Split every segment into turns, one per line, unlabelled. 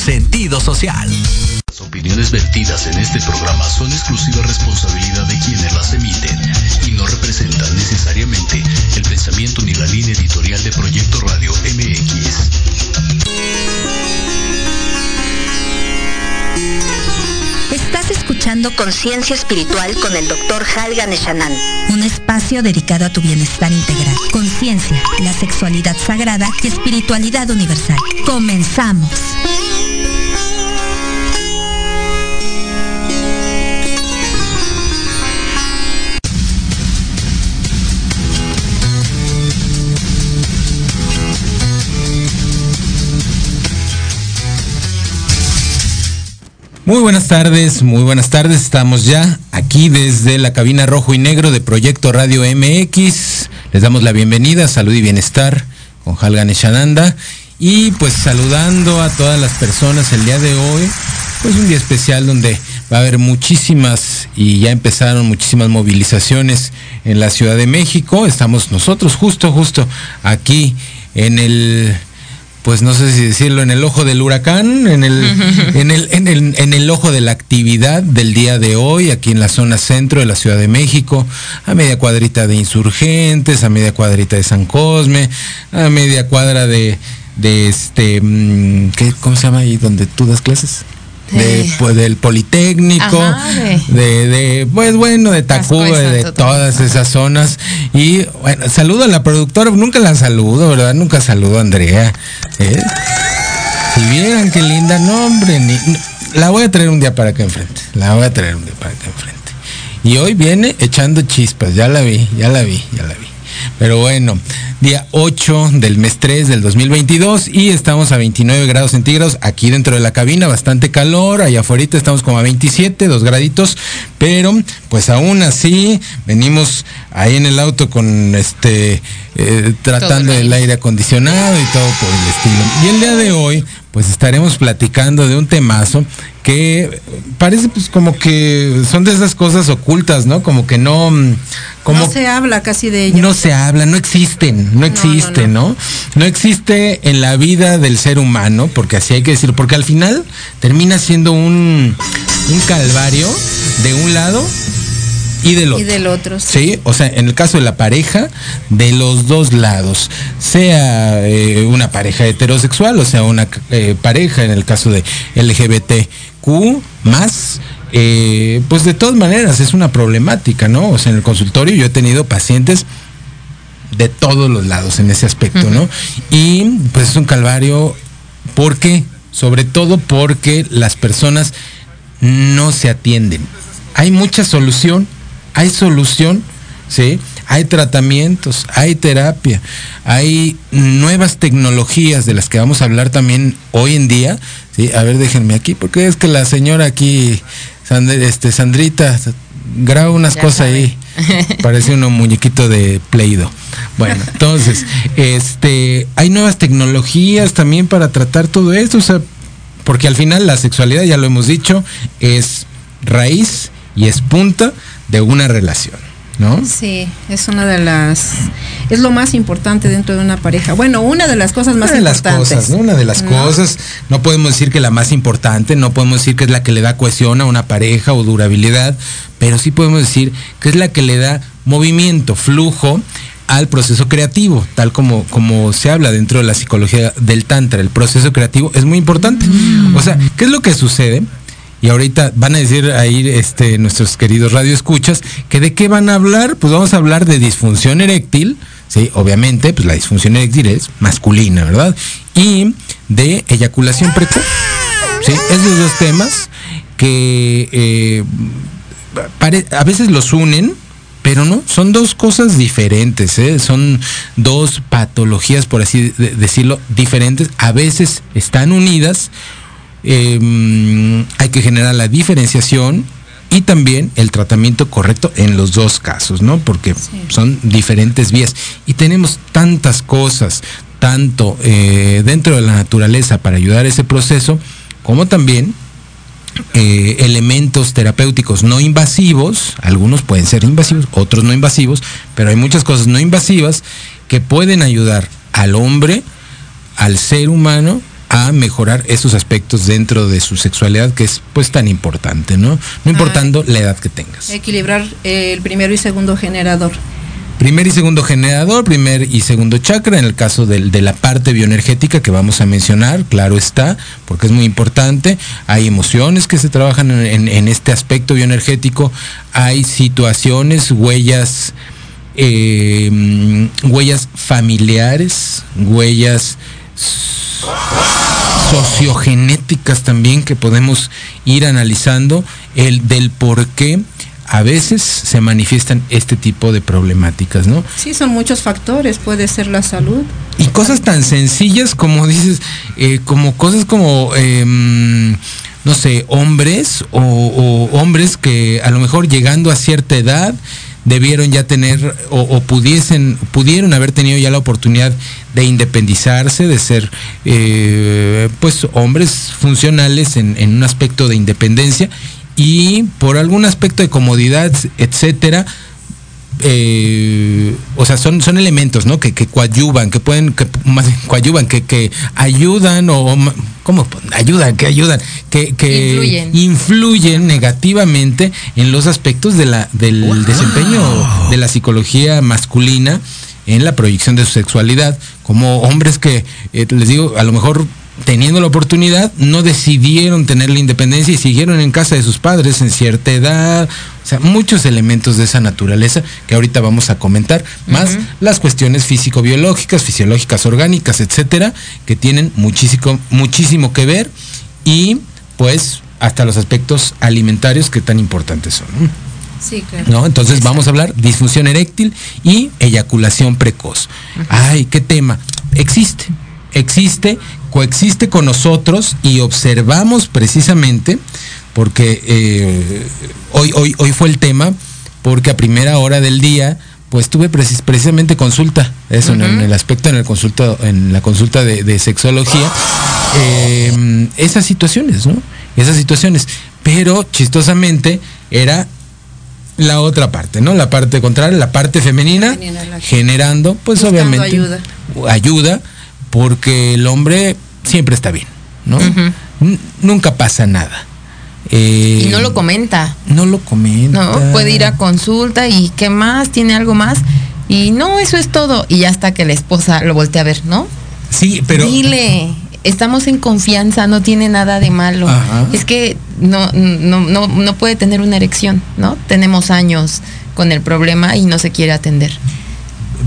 sentido social.
Las opiniones vertidas en este programa son exclusiva responsabilidad de quienes las emiten y no representan necesariamente el pensamiento ni la línea editorial de Proyecto Radio MX.
Estás escuchando Conciencia Espiritual con el Dr. Halgan Eshanan.
Un espacio dedicado a tu bienestar integral. Conciencia, la sexualidad sagrada y espiritualidad universal. Comenzamos.
Muy buenas tardes, muy buenas tardes. Estamos ya aquí desde la cabina rojo y negro de Proyecto Radio MX. Les damos la bienvenida, salud y bienestar con Halgan Eshananda. Y pues saludando a todas las personas el día de hoy, pues un día especial donde va a haber muchísimas y ya empezaron muchísimas movilizaciones en la Ciudad de México. Estamos nosotros justo, justo aquí en el pues no sé si decirlo, en el ojo del huracán, en el, en el, en el, en el ojo de la actividad del día de hoy, aquí en la zona centro de la Ciudad de México, a media cuadrita de insurgentes, a media cuadrita de San Cosme, a media cuadra de, de este, mm, ¿qué, ¿cómo se llama ahí donde tú das clases? De, pues, del Politécnico,
Ajá, de-
de, de, pues bueno, de Tacuba,
de
todas esas zonas. Y bueno, saludo a la productora, nunca la saludo, ¿verdad? Nunca saludo a Andrea. ¿eh? Si vieran qué linda, no hombre, ni, la voy a traer un día para acá enfrente. La voy a traer un día para acá enfrente. Y hoy viene echando chispas, ya la vi, ya la vi, ya la vi. Pero bueno, día 8 del mes 3 del 2022 y estamos a 29 grados centígrados aquí dentro de la cabina, bastante calor, allá afuera estamos como a 27, dos graditos, pero pues aún así venimos ahí en el auto con este, eh, tratando el aire acondicionado y todo por el estilo. Y el día de hoy pues estaremos platicando de un temazo que parece pues como que son de esas cosas ocultas, ¿no? Como que no... mm, Como,
no se habla casi de ello.
no se habla, no existen, no existe, ¿no, no, existe en la vida del ser humano, porque así hay que decirlo, porque al final termina siendo un, un calvario de un lado y del otro.
y del otro. sí.
Sí, o sea, en el caso de la pareja, de los dos lados, sea eh, una pareja heterosexual, o sea, una eh, pareja en el caso de LGBTQ más, eh, pues de todas maneras es una problemática, ¿no? O sea, en el consultorio yo he tenido pacientes de todos los lados en ese aspecto, ¿no? Y pues es un calvario, ¿por qué? Sobre todo porque las personas no se atienden. Hay mucha solución, hay solución, ¿sí? Hay tratamientos, hay terapia, hay nuevas tecnologías de las que vamos a hablar también hoy en día, ¿sí? A ver, déjenme aquí, porque es que la señora aquí, Sand- este, Sandrita, graba unas
Ya
cosas
sabe.
ahí. Parece uno muñequito de Play-Doh. Bueno, entonces, este, hay nuevas tecnologías también para tratar todo esto, o sea, porque al final la sexualidad, ya lo hemos dicho, es raíz y es punta de una relación, ¿no?
Sí, es una de las. Es lo más importante dentro de una pareja. Bueno, una de las cosas más
una de las
importantes.
cosas, ¿no? Una de las
¿no?
cosas, no podemos decir que la más importante, no podemos decir que es la que le da cohesión a una pareja o durabilidad, pero sí podemos decir que es la que le da movimiento, flujo al proceso creativo, tal como, como se habla dentro de la psicología del Tantra. El proceso creativo es muy importante. O sea, ¿qué es lo que sucede? Y ahorita van a decir ahí este, nuestros queridos radioescuchas que de qué van a hablar, pues vamos a hablar de disfunción eréctil, sí, obviamente, pues la disfunción eréctil es masculina, ¿verdad? Y de eyaculación precoz. Sí, esos dos temas que eh, a veces los unen, pero no, son dos cosas diferentes, ¿eh? son dos patologías, por así de- decirlo, diferentes. A veces están unidas, eh, hay que generar la diferenciación y también el tratamiento correcto en los dos casos, ¿no? Porque son diferentes vías. Y tenemos tantas cosas, tanto eh, dentro de la naturaleza para ayudar a ese proceso, como también eh, elementos terapéuticos no invasivos, algunos pueden ser invasivos, otros no invasivos, pero hay muchas cosas no invasivas que pueden ayudar al hombre al ser humano a mejorar esos aspectos dentro de su sexualidad que es pues tan importante, ¿no? No importando la edad que tengas.
Equilibrar eh, el primero y segundo generador.
Primer y segundo generador, primer y segundo chakra, en el caso de, de, la parte bioenergética que vamos a mencionar, claro está, porque es muy importante. Hay emociones que se trabajan en, en, en este aspecto bioenergético, hay situaciones, huellas, eh, huellas familiares, huellas sociogenéticas también que podemos ir analizando, el del por qué a veces se manifiestan este tipo de problemáticas, ¿no?
Sí, son muchos factores, puede ser la salud.
Y cosas tan sencillas como dices, eh, como cosas como, eh, no sé, hombres o, o, hombres que a lo mejor llegando a cierta edad debieron ya tener o, pudiesen, pudieron haber tenido ya la oportunidad de independizarse, de ser eh, pues hombres funcionales en, en un aspecto de independencia y por algún aspecto de comodidad, etcétera, eh, o sea, son, son elementos, ¿no? Que, que coadyuvan, que pueden, que más coadyuvan, que, que ayudan o, ¿cómo? Ayudan, que ayudan, que, que influyen. influyen. negativamente en los aspectos de la, del wow. desempeño de la psicología masculina en la proyección de su sexualidad, como hombres que, eh, les digo, a lo mejor teniendo la oportunidad, no decidieron tener la independencia y siguieron en casa de sus padres en cierta edad. O sea, muchos elementos de esa naturaleza que ahorita vamos a comentar, más uh -huh. las cuestiones físico-biológicas, fisiológicas, orgánicas, etcétera, que tienen muchísimo, muchísimo que ver y pues hasta los aspectos alimentarios que tan importantes son.
Sí, claro.
¿No? Entonces Exacto. vamos a hablar disfunción eréctil y eyaculación precoz. Uh -huh. Ay, qué tema. Existe, existe, coexiste con nosotros y observamos precisamente, porque eh, hoy, hoy, hoy fue el tema, porque a primera hora del día, pues tuve precis, precisamente consulta, eso, uh -huh. en, el aspecto, en el consulta, en la consulta de, de sexología, eh, esas situaciones, ¿no? Esas situaciones. Pero chistosamente era la otra parte, ¿no? La parte contraria, la parte femenina, femenina generando, pues obviamente
ayuda.
ayuda porque el hombre siempre está bien, ¿no? Uh -huh. Nunca pasa nada.
Eh, y no lo comenta.
No lo comenta.
No, puede ir a consulta y ¿qué más? ¿Tiene algo más? Y no, eso es todo. Y ya hasta que la esposa lo voltea a ver, ¿no?
Sí, pero.
Dile, estamos en confianza, no tiene nada de malo. Ajá. Es que no, no, no, no puede tener una erección, ¿no? Tenemos años con el problema y no se quiere atender.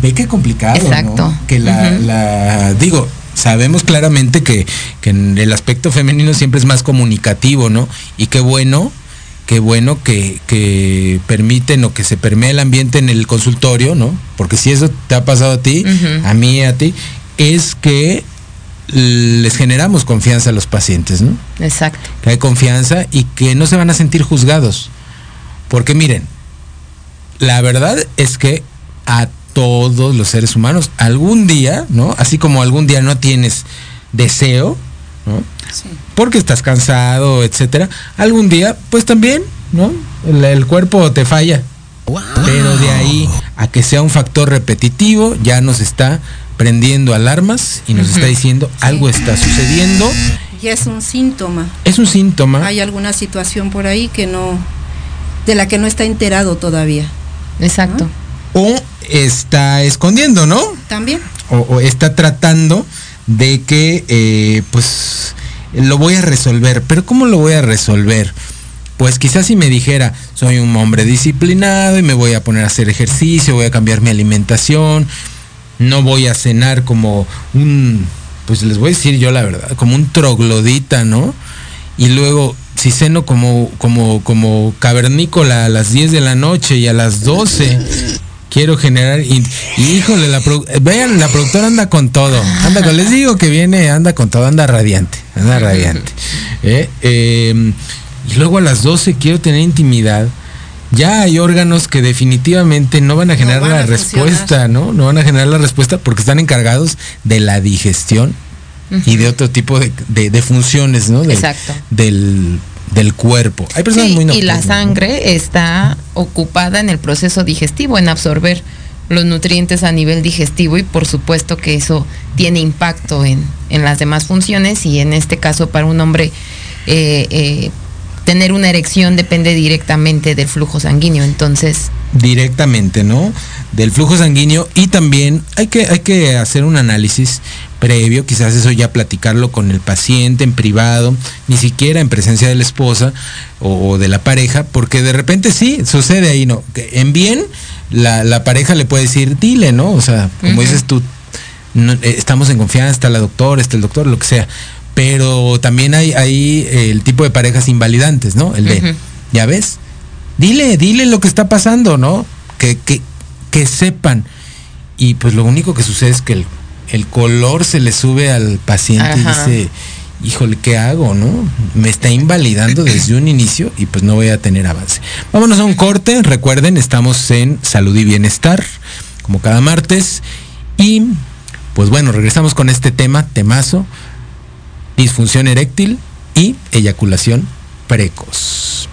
Ve qué complicado.
Exacto.
¿no? Que la, uh -huh. la, digo, sabemos claramente que, que en el aspecto femenino siempre es más comunicativo, ¿no? Y qué bueno, qué bueno que, que permiten o que se permea el ambiente en el consultorio, ¿no? Porque si eso te ha pasado a ti, uh -huh. a mí, a ti, es que les generamos confianza a los pacientes, ¿no?
Exacto.
Que hay confianza y que no se van a sentir juzgados. Porque miren, la verdad es que a todos los seres humanos algún día, ¿no? Así como algún día no tienes deseo, ¿no? Sí. Porque estás cansado, etcétera. Algún día, pues también, ¿no? El, el cuerpo te falla. Wow. Pero de ahí a que sea un factor repetitivo, ya nos está prendiendo alarmas y nos uh -huh. está diciendo sí. algo está sucediendo.
Ya es un síntoma.
Es un síntoma.
Hay alguna situación por ahí que no, de la que no está enterado todavía.
Exacto.
¿no? O está escondiendo, ¿no?
También.
O, o está tratando de que, eh, pues, lo voy a resolver. Pero ¿cómo lo voy a resolver? Pues quizás si me dijera, soy un hombre disciplinado y me voy a poner a hacer ejercicio, voy a cambiar mi alimentación, no voy a cenar como un, pues les voy a decir yo la verdad, como un troglodita, ¿no? Y luego, si ceno como, como, como cavernícola a las 10 de la noche y a las 12 quiero generar y, y híjole la vean la productora anda con todo anda con les digo que viene anda con todo anda radiante anda radiante ¿eh? Eh, y luego a las 12 quiero tener intimidad ya hay órganos que definitivamente no van a generar no van la a respuesta, ¿no? No van a generar la respuesta porque están encargados de la digestión uh -huh. y de otro tipo de, de, de funciones, ¿no? De,
Exacto.
Del, del cuerpo. Hay personas
sí,
muy
Y la sangre está ocupada en el proceso digestivo, en absorber los nutrientes a nivel digestivo y por supuesto que eso tiene impacto en, en las demás funciones y en este caso para un hombre eh, eh, tener una erección depende directamente del flujo sanguíneo, entonces...
Directamente, ¿no? Del flujo sanguíneo y también hay que, hay que hacer un análisis previo, quizás eso ya platicarlo con el paciente en privado, ni siquiera en presencia de la esposa o, de la pareja, porque de repente sí, sucede ahí, ¿no? En bien, la, pareja le puede decir, dile, ¿no? O sea, como dices tú, eh, estamos en confianza, está la doctora, está el doctor, lo que sea pero también hay, hay el tipo de parejas invalidantes, ¿no? El de, ya ves, dile, dile lo que está pasando, ¿no? Que, que, que sepan. Y pues lo único que sucede es que el, color se le sube al paciente y dice, híjole, ¿qué hago, no? Me está invalidando desde un inicio y pues no voy a tener avance. Vámonos a un corte. Recuerden, estamos en Salud y Bienestar, como cada martes. Y pues bueno, regresamos con este tema, temazo disfunción eréctil y eyaculación precoz.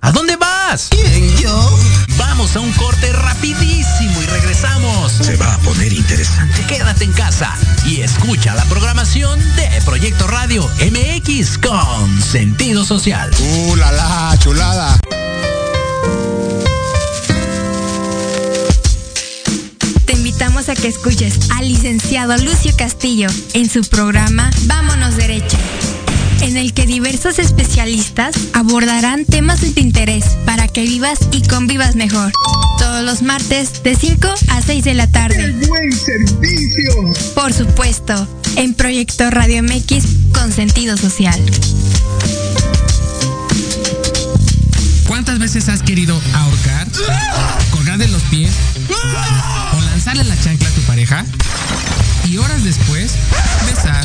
¿A dónde vas?
¿Quién, yo?
Vamos a un corte rapidísimo y regresamos.
Se va a poner interesante.
Quédate en casa y escucha la programación de Proyecto Radio MX con sentido social.
¡Uh, la, la chulada!
invitamos a que escuches al licenciado Lucio Castillo en su programa Vámonos Derecho, en el que diversos especialistas abordarán temas de tu interés para que vivas y convivas mejor. Todos los martes de 5 a 6 de la tarde.
¡Qué buen servicio!
Por supuesto, en Proyecto Radio MX con sentido social.
¿Cuántas veces has querido ahorcar, colgar de los pies o lanzarle la chancla a tu pareja? Y horas después, besar,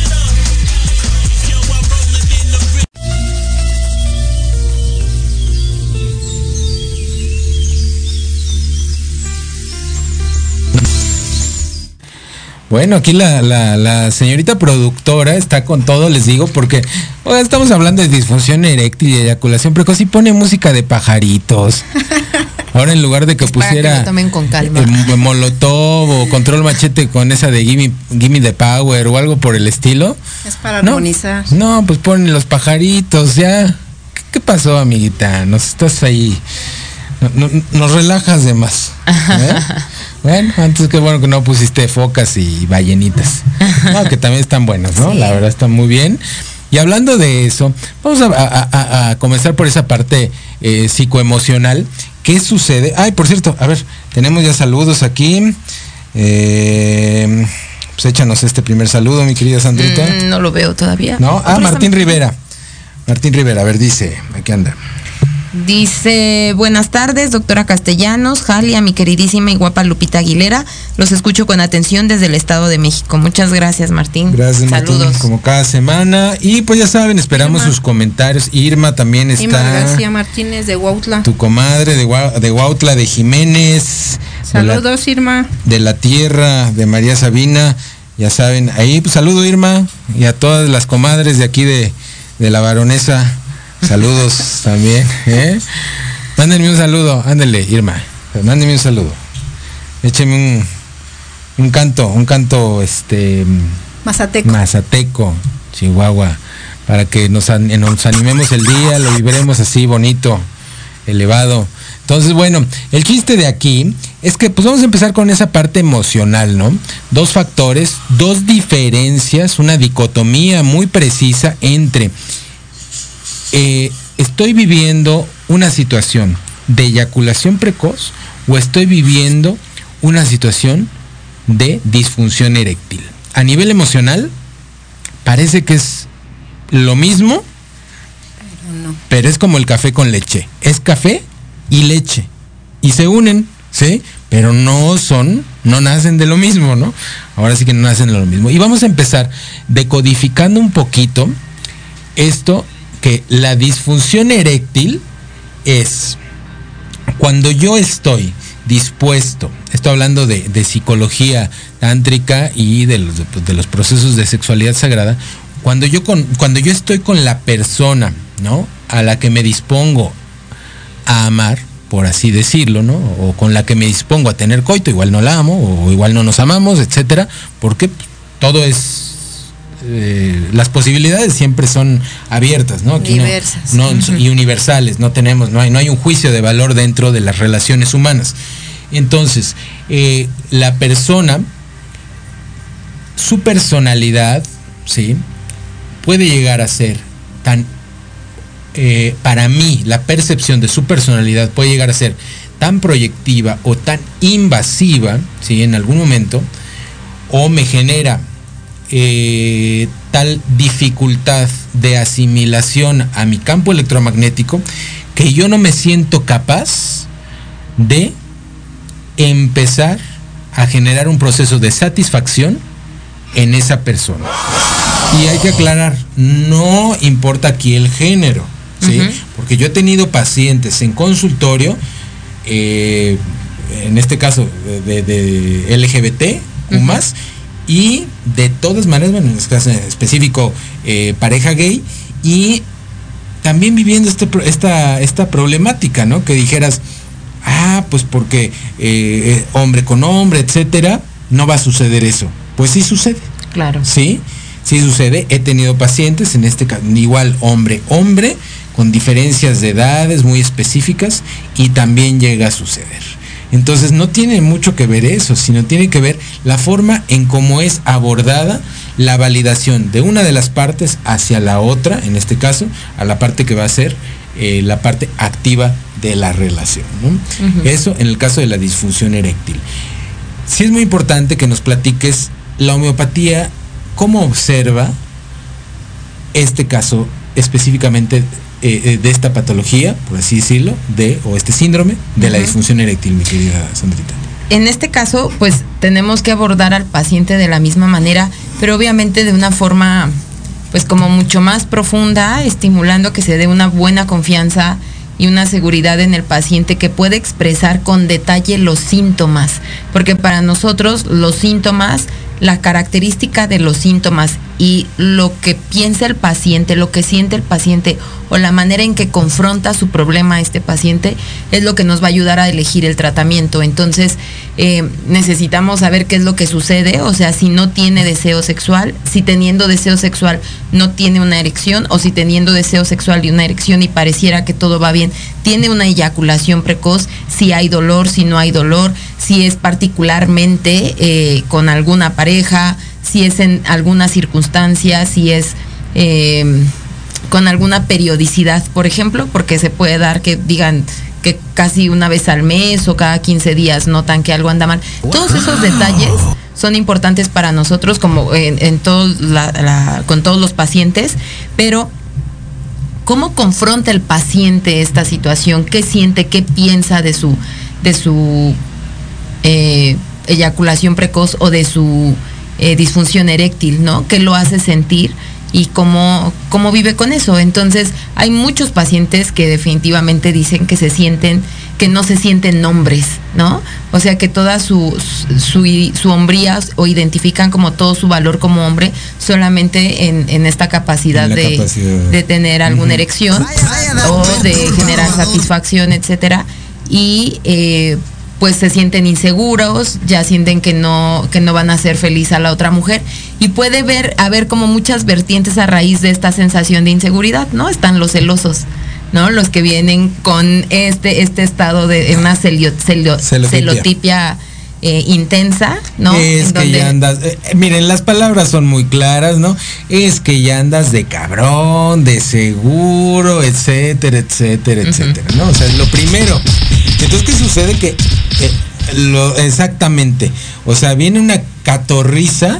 Bueno, aquí la, la, señorita productora está con todo, les digo, porque estamos hablando de disfunción eréctil y eyaculación precoz y pone música de pajaritos. Ahora en lugar de que pusiera
con calma.
molotov o control machete con esa de gimme, gimme the power o algo por el estilo.
Es para armonizar.
No, pues ponen los pajaritos, ya. ¿Qué, pasó, amiguita? Nos estás ahí. nos relajas de más. ¿eh? Bueno, antes que bueno que no pusiste focas y ballenitas. que también están buenas, ¿no? La verdad están muy bien. Y hablando de eso, vamos a, comenzar por esa parte eh, psicoemocional. ¿Qué sucede? Ay, por cierto, a ver, tenemos ya saludos aquí. Eh, pues échanos este primer saludo, mi querida Sandrita.
Mm, no lo veo todavía.
No, ah, Martín Rivera. Martín Rivera, a ver, dice, aquí anda.
Dice, buenas tardes, doctora Castellanos, Jalia, mi queridísima y guapa Lupita Aguilera. Los escucho con atención desde el Estado de México. Muchas gracias, Martín.
Gracias, Saludos. como cada semana. Y pues ya saben, esperamos sus comentarios. Irma también está. Irma
García Martínez de Huautla.
Tu comadre de, de Huautla, de Jiménez.
Saludos, Irma.
De la tierra, de María Sabina. Ya saben, ahí pues, saludo Irma y a todas las comadres de aquí de, la baronesa. Saludos también. ¿eh? Mándenme un saludo, ándele, Irma. Mándenme un saludo. Écheme un, un canto, un canto este
Mazateco.
Mazateco, Chihuahua, para que nos, nos animemos el día, lo viviremos así bonito, elevado. Entonces, bueno, el chiste de aquí es que pues vamos a empezar con esa parte emocional, ¿no? Dos factores, dos diferencias, una dicotomía muy precisa entre eh, estoy viviendo una situación de eyaculación precoz o estoy viviendo una situación de disfunción eréctil. A nivel emocional, parece que es lo mismo, pero es como el café con leche. Es café y leche. Y se unen, ¿sí? Pero no son, no nacen de lo mismo, ¿no? Ahora sí que no nacen de lo mismo. Y vamos a empezar decodificando un poquito esto que la disfunción eréctil es cuando yo estoy dispuesto, estoy hablando de, psicología tántrica y de los, de los, procesos de sexualidad sagrada, cuando yo, con, cuando yo estoy con la persona, ¿no? A la que me dispongo a amar, por así decirlo, ¿no? O con la que me dispongo a tener coito, igual no la amo, o igual no nos amamos, etcétera, porque todo es eh, las posibilidades siempre son abiertas. Y universales, no tenemos, no hay, no hay un juicio de valor dentro de las relaciones humanas. Entonces, eh, la persona, su personalidad, ¿sí? Puede llegar a ser tan eh, para mí la percepción de su personalidad puede llegar a ser tan proyectiva o tan invasiva, ¿sí? en algún momento, o me genera eh, tal dificultad de asimilación a mi campo electromagnético que yo no me siento capaz de empezar a generar un proceso de satisfacción en esa persona. Y hay que aclarar, no importa aquí el género. Porque yo he tenido pacientes en consultorio, eh, en este caso de, LGBT, más, y de todas maneras, bueno, en este caso específico, eh, pareja gay, y también viviendo este, esta, esta problemática, ¿no? Que dijeras, ah, pues porque eh, hombre con hombre, etcétera, no va a suceder eso. Pues sí sucede.
Claro.
Sí, sí sucede. He tenido pacientes, en este caso, igual hombre, hombre, con diferencias de edades muy específicas y también llega a suceder. Entonces no tiene mucho que ver eso, sino tiene que ver la forma en cómo es abordada la validación de una de las partes hacia la otra, en este caso, a la parte que va a ser eh, la parte activa de la relación. Eso en el caso de la disfunción eréctil. Sí es muy importante que nos platiques la homeopatía, cómo observa este caso específicamente eh, eh, de esta patología, por así decirlo, de, o este síndrome de la disfunción eréctil, mi querida Sandrita.
En este caso, pues tenemos que abordar al paciente de la misma manera, pero obviamente de una forma, pues como mucho más profunda, estimulando que se dé una buena confianza y una seguridad en el paciente que puede expresar con detalle los síntomas, porque para nosotros los síntomas la característica de los síntomas y lo que piensa el paciente, lo que siente el paciente o la manera en que confronta su problema a este paciente es lo que nos va a ayudar a elegir el tratamiento. Entonces, eh, necesitamos saber qué es lo que sucede, o sea, si no tiene deseo sexual, si teniendo deseo sexual no tiene una erección, o si teniendo deseo sexual y una erección y pareciera que todo va bien, tiene una eyaculación precoz, si hay dolor, si no hay dolor, si es particularmente eh, con alguna pareja, si es en alguna circunstancia, si es eh, con alguna periodicidad, por ejemplo, porque se puede dar que digan que casi una vez al mes o cada 15 días notan que algo anda mal. Todos esos detalles son importantes para nosotros como en, todo con todos los pacientes, pero ¿cómo confronta el paciente esta situación? ¿Qué siente? ¿Qué piensa de su, de su eh, eyaculación precoz o de su eh, disfunción eréctil, ¿no? ¿Qué lo hace sentir? y cómo, cómo vive con eso. Entonces, hay muchos pacientes que definitivamente dicen que se sienten que no se sienten hombres, ¿no? O sea que toda su, su, su hombría o identifican como todo su valor como hombre solamente en, en esta capacidad,
En
de,
capacidad.
de tener alguna erección o de generar satisfacción, etcétera. Y eh, pues se sienten inseguros, ya sienten que no, que no van a hacer feliz a la otra mujer. Y puede ver, haber como muchas vertientes a raíz de esta sensación de inseguridad, ¿no? Están los celosos. ¿no? Los que vienen con este, este estado de una celio- celio-
Celotipia.
eh, intensa, ¿no?
Es
En
que
donde-
ya andas, eh, eh, miren, las palabras son muy claras, ¿no? Es que ya andas de cabrón, de seguro, etcétera, etcétera, etcétera, ¿no? O sea, es lo primero. Entonces, ¿qué sucede? Que eh, lo, exactamente, o sea, viene una catorriza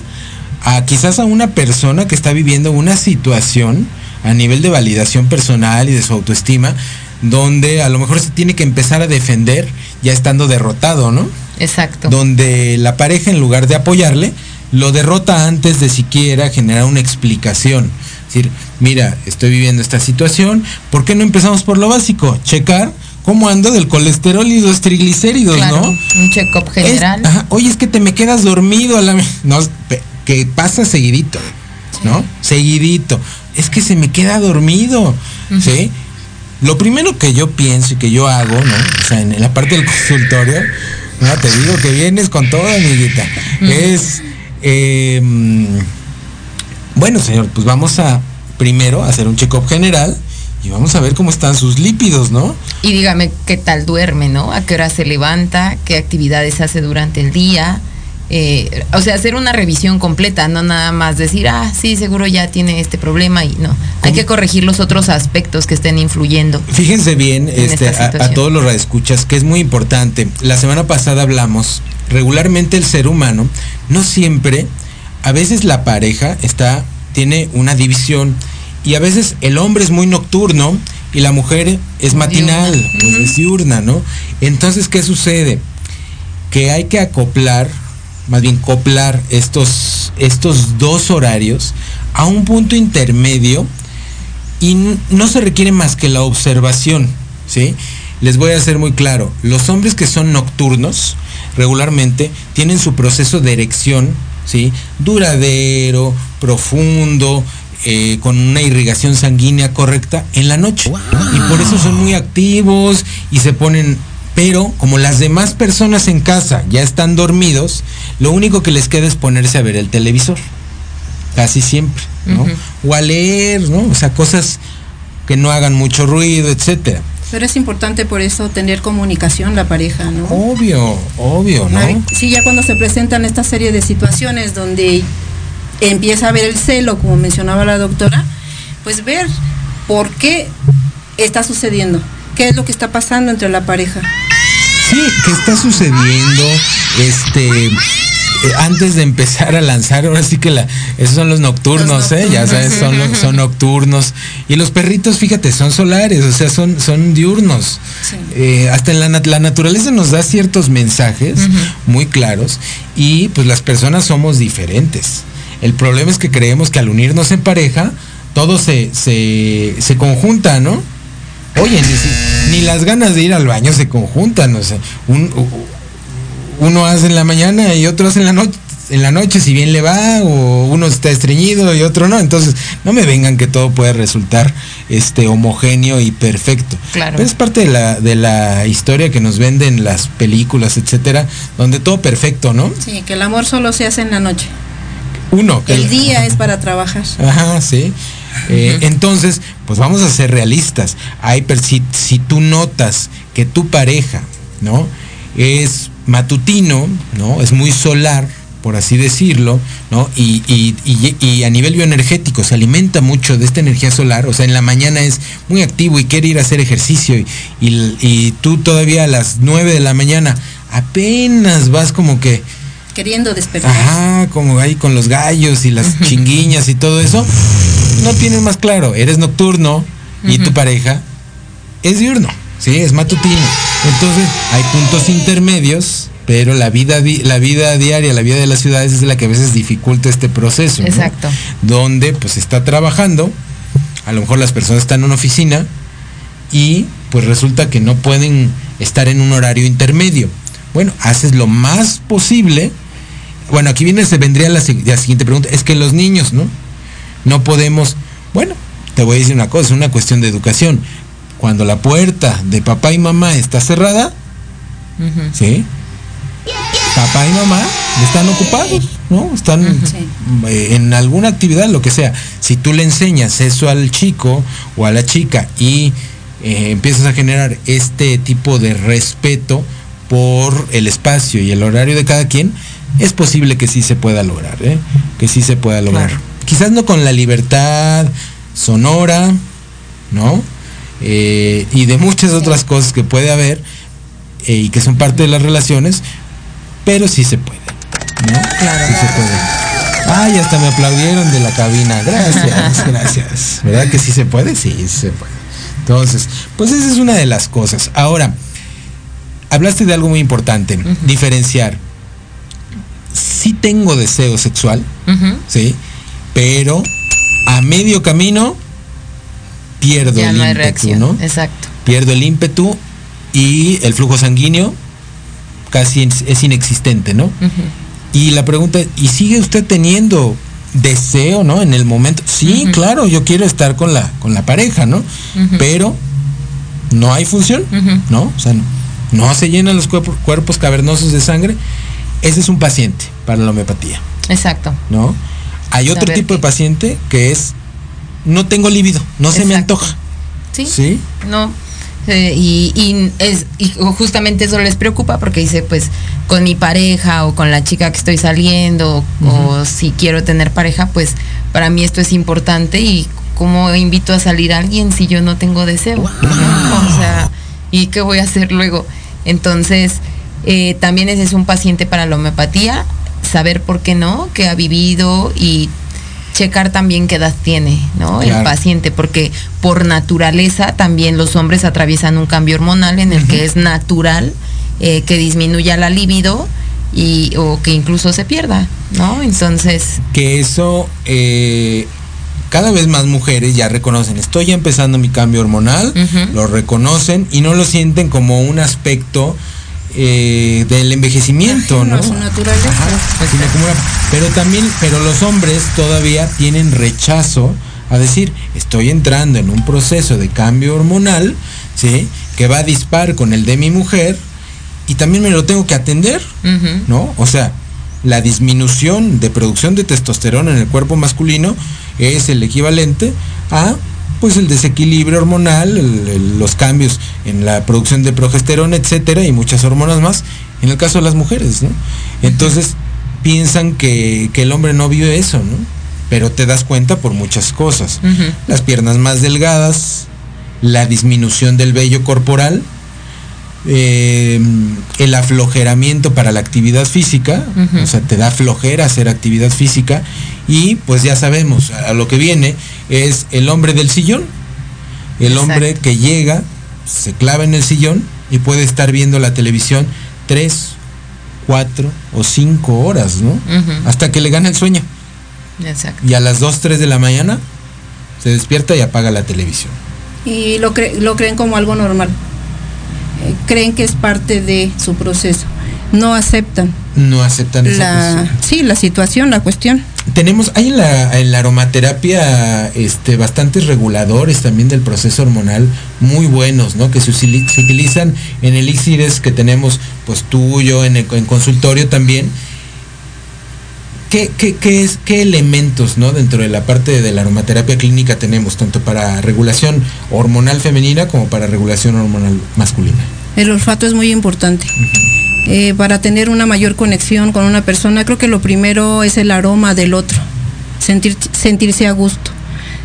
a quizás a una persona que está viviendo una situación a nivel de validación personal y de su autoestima, donde a lo mejor se tiene que empezar a defender ya estando derrotado, ¿no?
Exacto.
donde la pareja en lugar de apoyarle, lo derrota antes de siquiera generar una explicación. Es decir, mira, estoy viviendo esta situación, ¿por qué no empezamos por lo básico? Checar cómo ando del colesterol y los triglicéridos,
Claro,
¿no?
un check-up
Es-
general.
ajá, oye, es que te me quedas dormido a la no, que pasa seguidito, ¿no? Seguidito. Es que se me queda dormido, ¿sí? Lo primero que yo pienso y que yo hago, ¿no? O sea, en la parte del consultorio, no, te digo que vienes con todo, amiguita. Es, eh, bueno, señor, pues vamos a primero hacer un check-up general y vamos a ver cómo están sus lípidos, ¿no?
Y dígame qué tal duerme, ¿no? A qué hora se levanta, qué actividades hace durante el día. Eh, o sea, hacer una revisión completa, no nada más decir, ah, sí, seguro ya tiene este problema y no. Hay que corregir los otros aspectos que estén influyendo.
Fíjense bien
En
este, a, a todos los radioescuchas que es muy importante. La semana pasada hablamos, regularmente el ser humano, no siempre, a veces la pareja está, tiene una división y a veces el hombre es muy nocturno y la mujer es matinal,
Diurna.
pues es diurna, ¿no? Entonces, ¿qué sucede? Que hay que acoplar, más bien coplar estos, estos dos horarios a un punto intermedio y no se requiere más que la observación, ¿sí? Les voy a hacer muy claro, los hombres que son nocturnos regularmente tienen su proceso de erección, ¿sí? Duradero, profundo, eh, con una irrigación sanguínea correcta en la noche. Y por eso son muy activos y se ponen... Pero como las demás personas en casa ya están dormidos, lo único que les queda es ponerse a ver el televisor casi siempre, ¿no? O a leer, ¿no? O sea, cosas que no hagan mucho ruido, etcétera.
Pero es importante por eso tener comunicación la pareja, ¿no?
Obvio, obvio, ¿no?
Sí, ya cuando se presentan esta serie de situaciones donde empieza a haber el celo, como mencionaba la doctora, pues ver por qué está sucediendo, qué es lo que está pasando entre la pareja.
Sí, ¿qué está sucediendo? Este, eh, antes de empezar a lanzar, ahora sí que la, esos son los nocturnos,
Los
¿eh? Ya sabes, son,
nocturnos.
son nocturnos. Y los perritos, fíjate, son solares, o sea, son, son diurnos.
Sí.
Eh, hasta en la, la naturaleza nos da ciertos mensajes muy claros y pues las personas somos diferentes. El problema es que creemos que al unirnos en pareja, todo se, se, se conjunta, ¿no? Oye, ni, si- ni las ganas de ir al baño se conjuntan, o sea, un- uno hace en la mañana y otro hace en la noche en la noche si bien le va o uno está estreñido y otro no entonces no me vengan que todo puede resultar este homogéneo y perfecto
Claro.
Pero es parte de la de la historia que nos venden las películas etcétera donde todo perfecto no
Sí, que el amor solo se hace en la noche.
Uno que
El día es para trabajar.
Ajá, sí. Eh, Entonces, pues vamos a ser realistas. Hay, si, si tú notas que tu pareja, ¿no? Es matutino, ¿no? Es muy solar, por así decirlo, ¿no? Y, y- y- y a nivel bioenergético se alimenta mucho de esta energía solar, o sea, en la mañana es muy activo y quiere ir a hacer ejercicio y, y- y tú todavía a las 9 de la mañana apenas vas como que
Queriendo despertar.
Ajá, como ahí con los gallos y las chinguiñas y todo eso. No tienes más claro, eres nocturno y tu pareja es diurno, sí, es matutino. Entonces, hay puntos intermedios, pero la vida la vida diaria, la vida de las ciudades es la que a veces dificulta este proceso. ¿no?
Exacto.
Donde pues está trabajando, a lo mejor las personas están en una oficina y pues resulta que no pueden estar en un horario intermedio. Bueno, haces lo más posible. Bueno, aquí viene, se vendría la, la siguiente pregunta. Es que los niños, ¿no? No podemos, bueno, te voy a decir una cosa, es una cuestión de educación. Cuando la puerta de papá y mamá está cerrada, ¿sí? Papá y mamá están ocupados, ¿no? Están eh, en alguna actividad, lo que sea. Si tú le enseñas eso al chico o a la chica y eh, empiezas a generar este tipo de respeto por el espacio y el horario de cada quien, es posible que sí se pueda lograr, ¿eh? que sí se pueda lograr. Quizás no con la libertad sonora, ¿no? Eh, y de muchas otras cosas que puede haber eh, y que son parte de las relaciones, pero sí se puede, ¿no?
Claro.
Sí se puede. Ay, hasta me aplaudieron de la cabina. Gracias, gracias. ¿Verdad que sí se puede? Sí, sí se puede. Entonces, pues esa es una de las cosas. Ahora, hablaste de algo muy importante, diferenciar. Sí tengo deseo sexual, ¿sí? Pero a medio camino pierdo
Ya
el
no hay
ímpetu,
reacción.
¿no?
Exacto.
Pierdo el ímpetu y el flujo sanguíneo casi es es inexistente, ¿no? Y la pregunta, ¿y sigue usted teniendo deseo, ¿no? En el momento. Sí, claro, yo quiero estar con la, con la pareja, ¿no? Pero no hay función, ¿no? O sea, no, no se llenan los cuerpos, cuerpos cavernosos de sangre. Ese es un paciente para la homeopatía,
Exacto.
¿no? Hay otro
Saber
tipo de paciente que es, no tengo libido, no se me antoja.
Sí.
¿Sí?
No. eh, y, y es y justamente eso les preocupa porque dice pues con mi pareja o con la chica que estoy saliendo o si quiero tener pareja pues para mí esto es importante y cómo invito a salir a alguien si yo no tengo deseo o sea y qué voy a hacer luego entonces eh, también ese es un paciente para la homeopatía saber por qué no que ha vivido y checar también qué edad tiene, ¿no? El paciente, porque por naturaleza también los hombres atraviesan un cambio hormonal en el que es natural eh, que disminuya la libido y o que incluso se pierda, ¿no? Entonces,
que eso eh, cada vez más mujeres ya reconocen, estoy empezando mi cambio hormonal, lo reconocen y no lo sienten como un aspecto eh, del envejecimiento,
Ajeno
¿no?
a su naturaleza.
Ajá, sino como una- pero también, pero los hombres todavía tienen rechazo a decir, estoy entrando en un proceso de cambio hormonal, ¿sí? Que va a dispar con el de mi mujer y también me lo tengo que atender. ¿no? O sea, la disminución de producción de testosterona en el cuerpo masculino es el equivalente a pues el desequilibrio hormonal, el- el- los cambios en la producción de progesterona, etcétera, y muchas hormonas más, en el caso de las mujeres, ¿no? Entonces, piensan que, que el hombre no vive eso, ¿no? Pero te das cuenta por muchas cosas. Las piernas más delgadas, la disminución del vello corporal, eh, el aflojeramiento para la actividad física, o sea, te da flojera hacer actividad física y pues ya sabemos, a, lo que viene es el hombre del sillón, el
Exacto.
hombre que llega, se clava en el sillón y puede estar viendo la televisión tres, cuatro o cinco horas, ¿no? Hasta que le gana el sueño
Exacto.
y a las 2, 3 de la mañana se despierta y apaga la televisión.
y lo, cre- lo creen como algo normal. Creen que es parte de su proceso. No aceptan
No aceptan esa
la, sí, la situación, la cuestión.
Tenemos, hay en la, en la aromaterapia este, bastantes reguladores también del proceso hormonal muy buenos, ¿no? Que se, utilizan en elixires que tenemos, pues tuyo, en, el, en consultorio también. ¿Qué, qué, qué es, ¿Qué elementos, ¿no? Dentro de la parte de la aromaterapia clínica tenemos, tanto para regulación hormonal femenina como para regulación hormonal masculina?
El olfato es muy importante. Eh, para tener una mayor conexión con una persona, creo que lo primero es el aroma del otro, sentir, sentirse a gusto.